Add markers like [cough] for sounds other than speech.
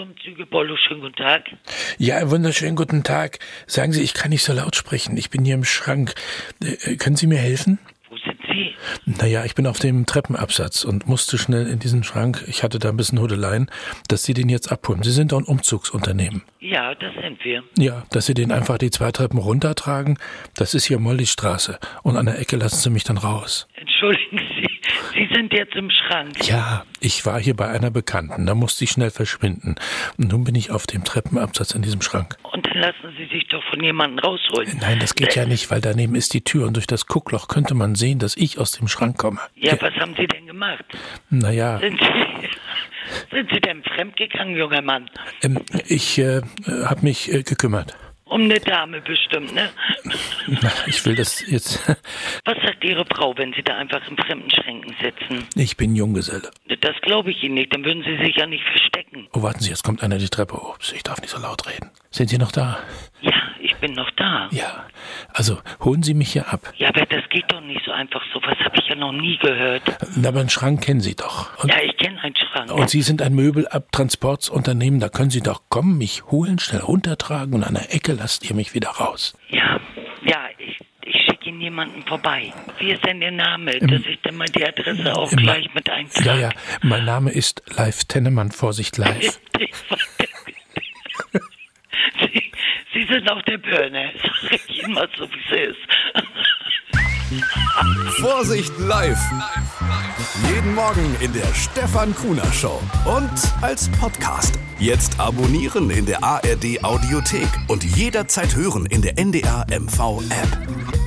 Umzüge, Bollo, schönen guten Tag. Ja, wunderschönen guten Tag. Sagen Sie, ich kann nicht so laut sprechen. Ich bin hier im Schrank. Äh, können Sie mir helfen? Sie? Naja, ich bin auf dem Treppenabsatz und musste schnell in diesen Schrank. Ich hatte da ein bisschen Hudeleien, dass Sie den jetzt abholen. Sie sind doch ein Umzugsunternehmen. Ja, das sind wir. Ja, dass Sie den einfach die zwei Treppen runtertragen. Das ist hier Mollystraße. Und an der Ecke lassen Sie mich dann raus. Entschuldigen Sie, sind jetzt im Schrank. Ja, ich war hier bei einer Bekannten. Da musste ich schnell verschwinden. Und nun bin ich auf dem Treppenabsatz in diesem Schrank. Und dann lassen Sie sich doch von jemandem rausholen. Nein, das geht ja nicht, weil daneben ist die Tür und durch das Guckloch könnte man sehen, dass ich aus dem Schrank komme. Ja, was haben Sie denn gemacht? Naja, Sind Sie, [laughs] sind Sie denn fremdgegangen, junger Mann? ähm, ich äh, habe mich äh, gekümmert. Um eine Dame bestimmt, ne? [laughs] Ich will das jetzt. [laughs] Was sagt Ihre Frau, wenn Sie da einfach in fremden Schränken sitzen? Ich bin Junggeselle. Das glaube ich Ihnen nicht, dann würden Sie sich ja nicht verstecken. Oh, warten Sie, jetzt kommt einer die Treppe hoch. Ich darf nicht so laut reden. Sind Sie noch da? Ja, bin noch da. Ja. Also, holen Sie mich hier ab. Ja, aber das geht doch nicht so einfach. Sowas habe ich ja noch nie gehört. Na, Aber einen Schrank kennen Sie doch. Und, Ja, ich kenne einen Schrank. und Sie sind ein Möbelabtransportsunternehmen. Da können Sie doch kommen, mich holen, schnell runtertragen und an der Ecke lasst ihr mich wieder raus. Ja, ja, ich, ich schicke Ihnen jemanden vorbei. Wie ist denn Ihr Name, dass ich dann mal die Adresse auch gleich mit eintrage? Ja, ja. Mein Name ist Live Tennemann. Vorsicht, live. [laughs] Sie, Sie sind auf der Birne. [laughs] Sag ich Ihnen so, wie es ist. Vorsicht live. Jeden Morgen in der Stefan Kuhner Show und als Podcast. Jetzt abonnieren in der ARD Audiothek und jederzeit hören in der NDR MV App.